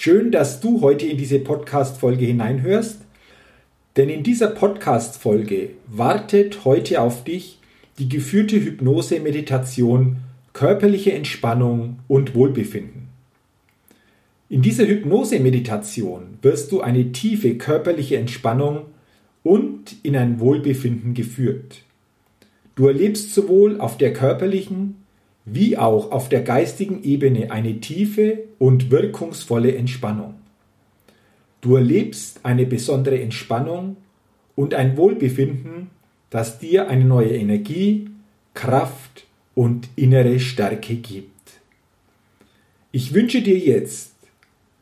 Schön, dass du heute in diese Podcast-Folge hineinhörst, denn in dieser Podcast-Folge wartet heute auf dich die geführte Hypnose-Meditation, körperliche Entspannung und Wohlbefinden. In dieser Hypnose-Meditation wirst du eine tiefe körperliche Entspannung und in ein Wohlbefinden geführt. Du erlebst sowohl auf der körperlichen wie auch auf der geistigen Ebene eine tiefe und wirkungsvolle Entspannung. Du erlebst eine besondere Entspannung und ein Wohlbefinden, das dir eine neue Energie, Kraft und innere Stärke gibt. Ich wünsche dir jetzt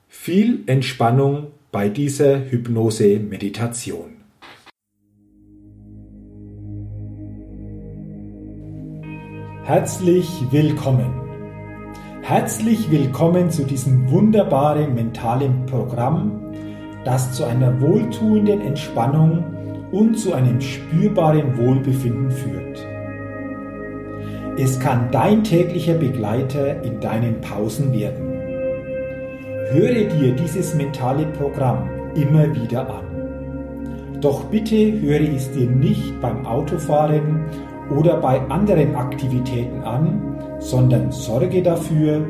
viel Entspannung bei dieser Hypnose-Meditation. Herzlich willkommen. Herzlich willkommen zu diesem wunderbaren mentalen Programm, das zu einer wohltuenden Entspannung und zu einem spürbaren Wohlbefinden führt. Es kann dein täglicher Begleiter in deinen Pausen werden. Höre dir dieses mentale Programm immer wieder an. Doch bitte höre es dir nicht beim Autofahren oder bei anderen Aktivitäten an, sondern sorge dafür,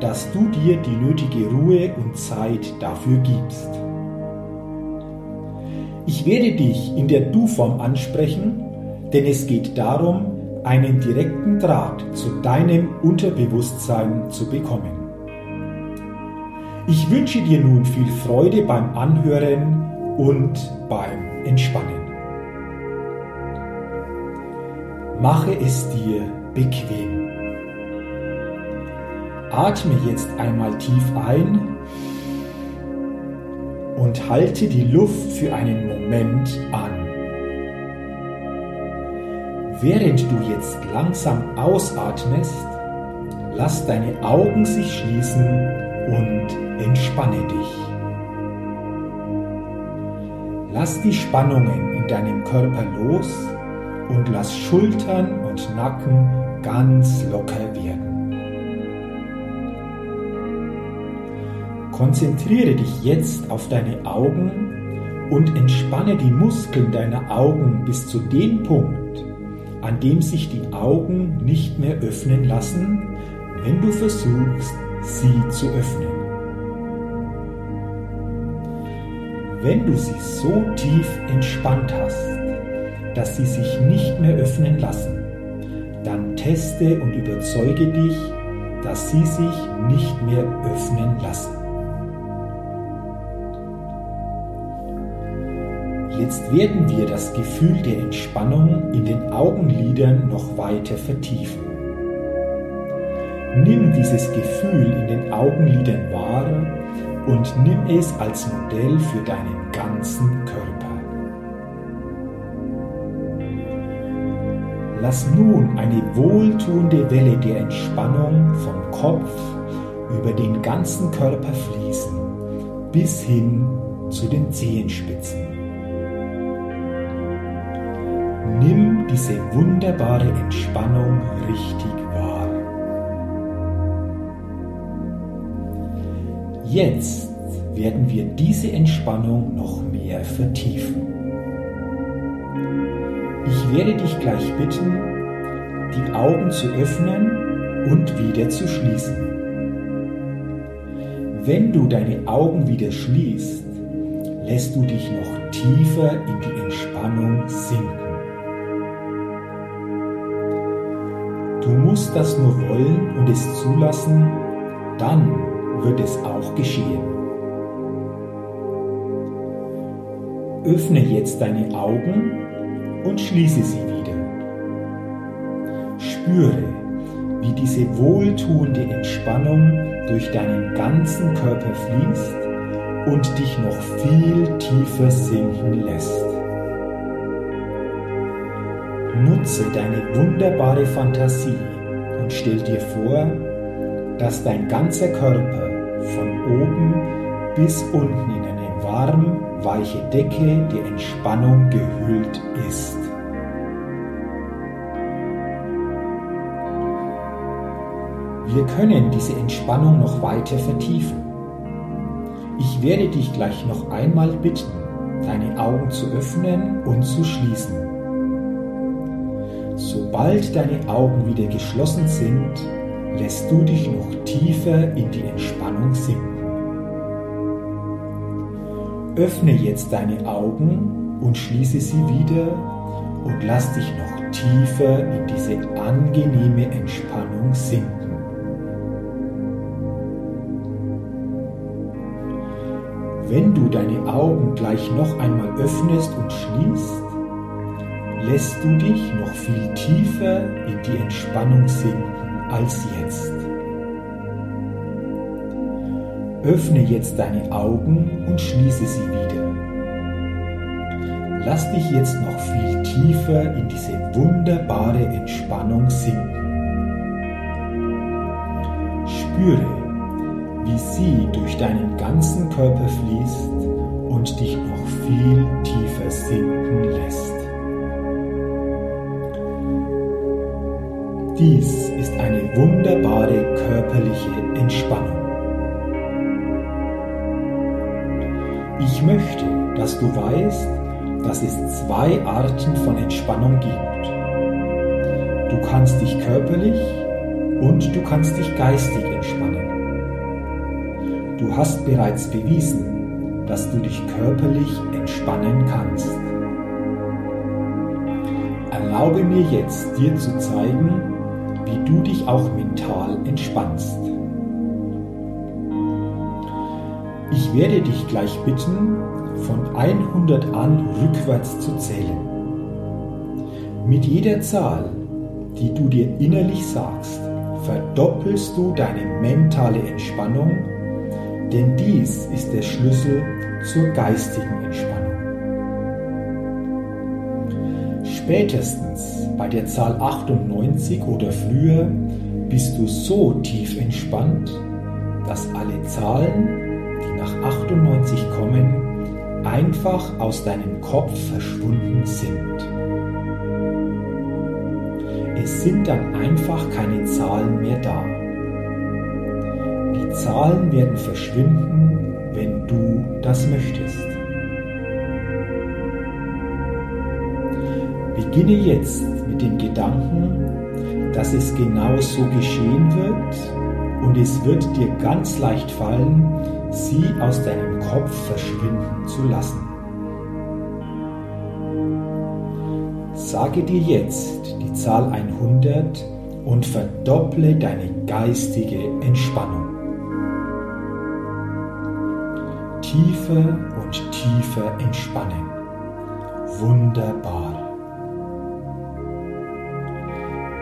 dass du dir die nötige Ruhe und Zeit dafür gibst. Ich werde dich in der Du-Form ansprechen, denn es geht darum, einen direkten Draht zu deinem Unterbewusstsein zu bekommen. Ich wünsche dir nun viel Freude beim Anhören und beim Entspannen. Mache es dir bequem. Atme jetzt einmal tief ein und halte die Luft für einen Moment an. Während du jetzt langsam ausatmest, lass deine Augen sich schließen und entspanne dich. Lass die Spannungen in deinem Körper los und lass Schultern und Nacken ganz locker werden. Konzentriere dich jetzt auf deine Augen und entspanne die Muskeln deiner Augen bis zu dem Punkt, an dem sich die Augen nicht mehr öffnen lassen, wenn du versuchst, sie zu öffnen. Wenn du sie so tief entspannt hast, dass sie sich nicht mehr öffnen lassen, dann teste und überzeuge dich, dass sie sich nicht mehr öffnen lassen. Jetzt werden wir das Gefühl der Entspannung in den Augenlidern noch weiter vertiefen. Nimm dieses Gefühl in den Augenlidern wahr und nimm es als Modell für deinen ganzen Lass nun eine wohltuende Welle der Entspannung vom Kopf über den ganzen Körper fließen, bis hin zu den Zehenspitzen. Nimm diese wunderbare Entspannung richtig wahr. Jetzt werden wir diese Entspannung noch mehr vertiefen. Ich werde dich gleich bitten, die Augen zu öffnen und wieder zu schließen. Wenn du deine Augen wieder schließt, lässt du dich noch tiefer in die Entspannung sinken. Du musst das nur wollen und es zulassen, dann wird es auch geschehen. Öffne jetzt deine Augen und schließe sie wieder. Spüre, wie diese wohltuende Entspannung durch deinen ganzen Körper fließt und dich noch viel tiefer sinken lässt. Nutze deine wunderbare Fantasie und stell dir vor, dass dein ganzer Körper von oben bis unten in eine warm, weiche Decke der Entspannung gehüllt ist. Wir können diese Entspannung noch weiter vertiefen. Ich werde dich gleich noch einmal bitten, deine Augen zu öffnen und zu schließen. Sobald deine Augen wieder geschlossen sind, lässt du dich noch tiefer in die Entspannung sinken. Öffne jetzt deine Augen und schließe sie wieder und lass dich noch tiefer in diese angenehme Entspannung sinken. Wenn du deine Augen gleich noch einmal öffnest und schließt, lässt du dich noch viel tiefer in die Entspannung sinken als jetzt. Öffne jetzt deine Augen und schließe sie wieder. Lass dich jetzt noch viel tiefer in diese wunderbare Entspannung sinken. Spüre, wie sie durch deinen ganzen Körper fließt und dich noch viel tiefer sinken lässt. Dies ist eine wunderbare körperliche Entspannung. Ich möchte, dass du weißt, dass es zwei Arten von Entspannung gibt. Du kannst dich körperlich und du kannst dich geistig entspannen. Du hast bereits bewiesen, dass du dich körperlich entspannen kannst. Erlaube mir jetzt, dir zu zeigen, wie du dich auch mental entspannst. Ich werde dich gleich bitten, von 100 an rückwärts zu zählen. Mit jeder Zahl, die du dir innerlich sagst, verdoppelst du deine mentale Entspannung denn dies ist der Schlüssel zur geistigen Entspannung. Spätestens bei der Zahl 98 oder früher bist du so tief entspannt, dass alle Zahlen, 98 kommen, einfach aus deinem Kopf verschwunden sind. Es sind dann einfach keine Zahlen mehr da. Die Zahlen werden verschwinden, wenn du das möchtest. Beginne jetzt mit dem Gedanken, dass es genau so geschehen wird und es wird dir ganz leicht fallen, sie aus deinem Kopf verschwinden zu lassen. Sage dir jetzt die Zahl 100 und verdopple deine geistige Entspannung. tiefer und tiefer entspannen. Wunderbar.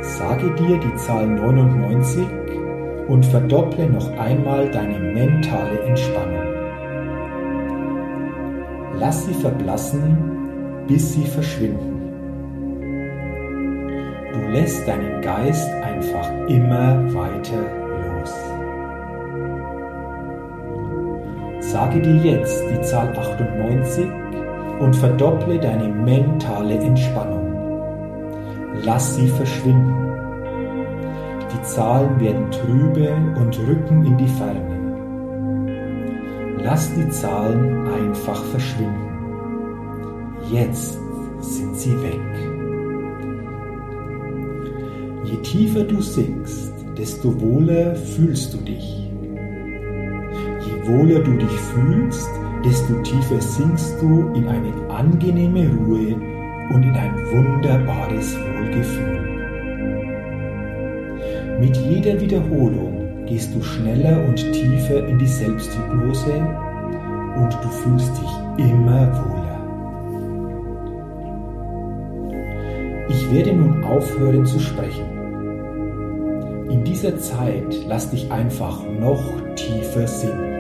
Sage dir die Zahl 99 und verdopple noch einmal deine mentale Entspannung. Lass sie verblassen, bis sie verschwinden. Du lässt deinen Geist einfach immer weiter Sage dir jetzt die Zahl 98 und verdopple deine mentale Entspannung. Lass sie verschwinden. Die Zahlen werden trübe und rücken in die Ferne. Lass die Zahlen einfach verschwinden. Jetzt sind sie weg. Je tiefer du sinkst, desto wohler fühlst du dich wohler du dich fühlst, desto tiefer sinkst du in eine angenehme Ruhe und in ein wunderbares Wohlgefühl. Mit jeder Wiederholung gehst du schneller und tiefer in die Selbsthypnose und du fühlst dich immer wohler. Ich werde nun aufhören zu sprechen. In dieser Zeit lass dich einfach noch tiefer sinken.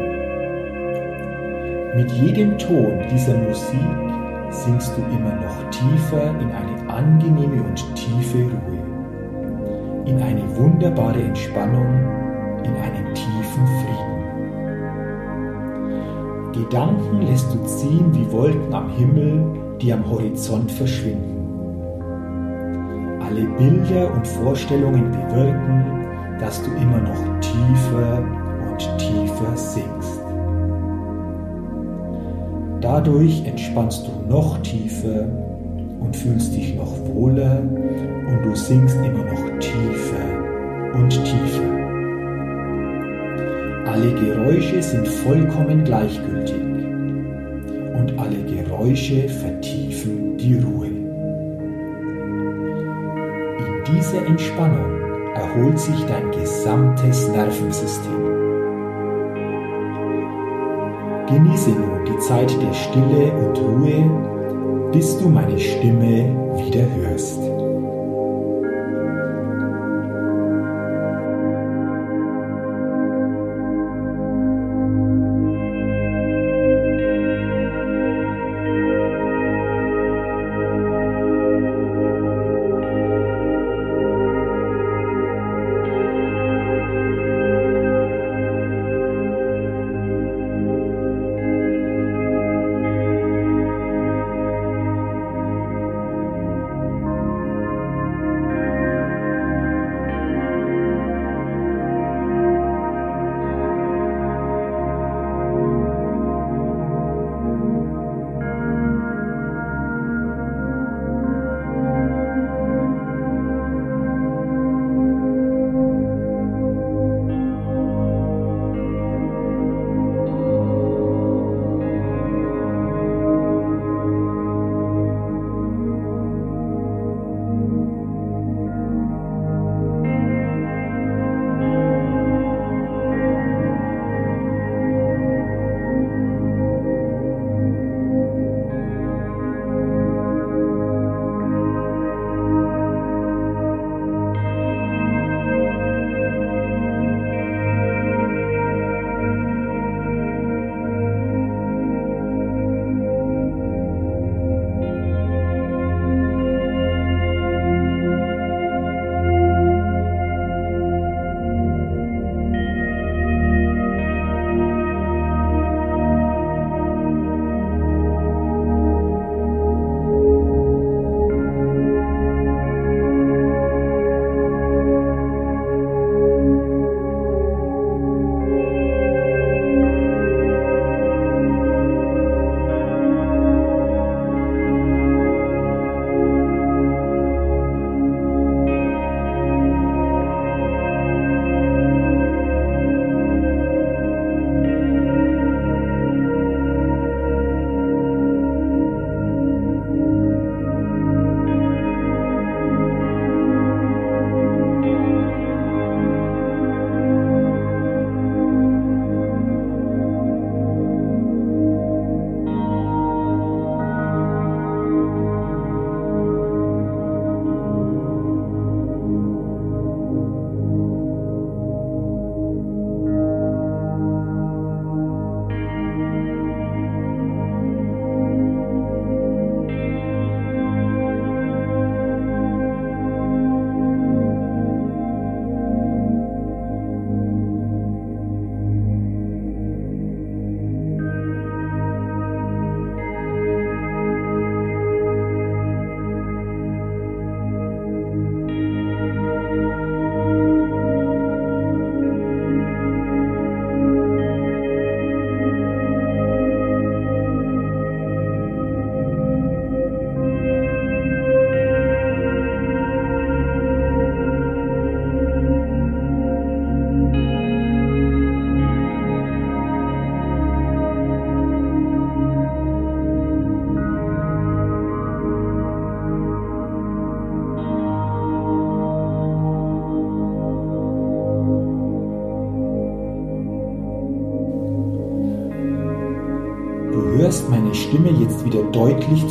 Mit jedem Ton dieser Musik sinkst du immer noch tiefer in eine angenehme und tiefe Ruhe, in eine wunderbare Entspannung, in einen tiefen Frieden. Gedanken lässt du ziehen wie Wolken am Himmel, die am Horizont verschwinden. Alle Bilder und Vorstellungen bewirken, dass du immer noch tiefer und tiefer sinkst. Dadurch entspannst du noch tiefer und fühlst dich noch wohler und du sinkst immer noch tiefer und tiefer. Alle Geräusche sind vollkommen gleichgültig und alle Geräusche vertiefen die Ruhe. In dieser Entspannung erholt sich dein gesamtes Nervensystem. Genieße nun die Zeit der Stille und Ruhe, bis du meine Stimme wieder hörst.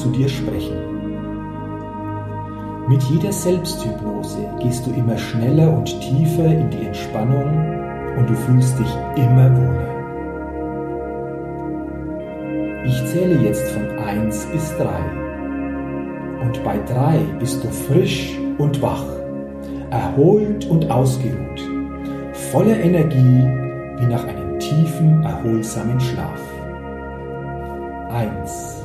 Zu dir sprechen. Mit jeder Selbsthypnose gehst du immer schneller und tiefer in die Entspannung und du fühlst dich immer wohler. Ich zähle jetzt von 1 bis 3. Und bei 3 bist du frisch und wach, erholt und ausgeruht, voller Energie wie nach einem tiefen, erholsamen Schlaf. 1.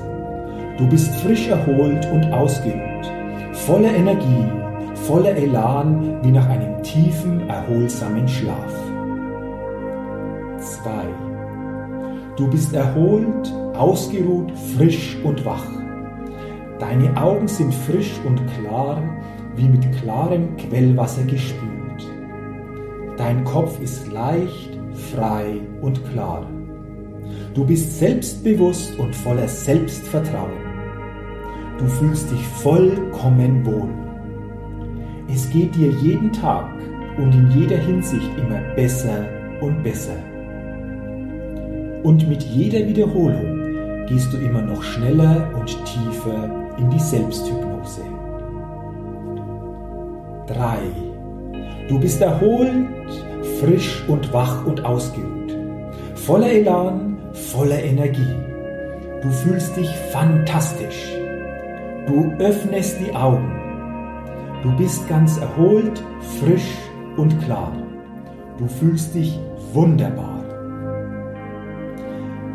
Du bist frisch erholt und ausgeruht, voller Energie, voller Elan wie nach einem tiefen, erholsamen Schlaf. 2. Du bist erholt, ausgeruht, frisch und wach. Deine Augen sind frisch und klar, wie mit klarem Quellwasser gespült. Dein Kopf ist leicht, frei und klar. Du bist selbstbewusst und voller Selbstvertrauen. Du fühlst dich vollkommen wohl. Es geht dir jeden Tag und in jeder Hinsicht immer besser und besser. Und mit jeder Wiederholung gehst du immer noch schneller und tiefer in die Selbsthypnose. 3. Du bist erholt, frisch und wach und ausgeruht, voller Elan, voller Energie. Du fühlst dich fantastisch. Du öffnest die Augen. Du bist ganz erholt, frisch und klar. Du fühlst dich wunderbar.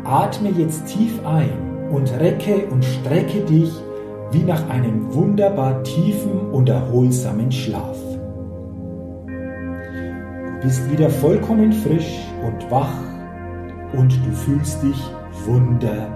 Atme jetzt tief ein und recke und strecke dich wie nach einem wunderbar tiefen und erholsamen Schlaf. Du bist wieder vollkommen frisch und wach und du fühlst dich wunderbar.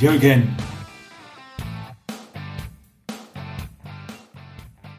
Jürgen.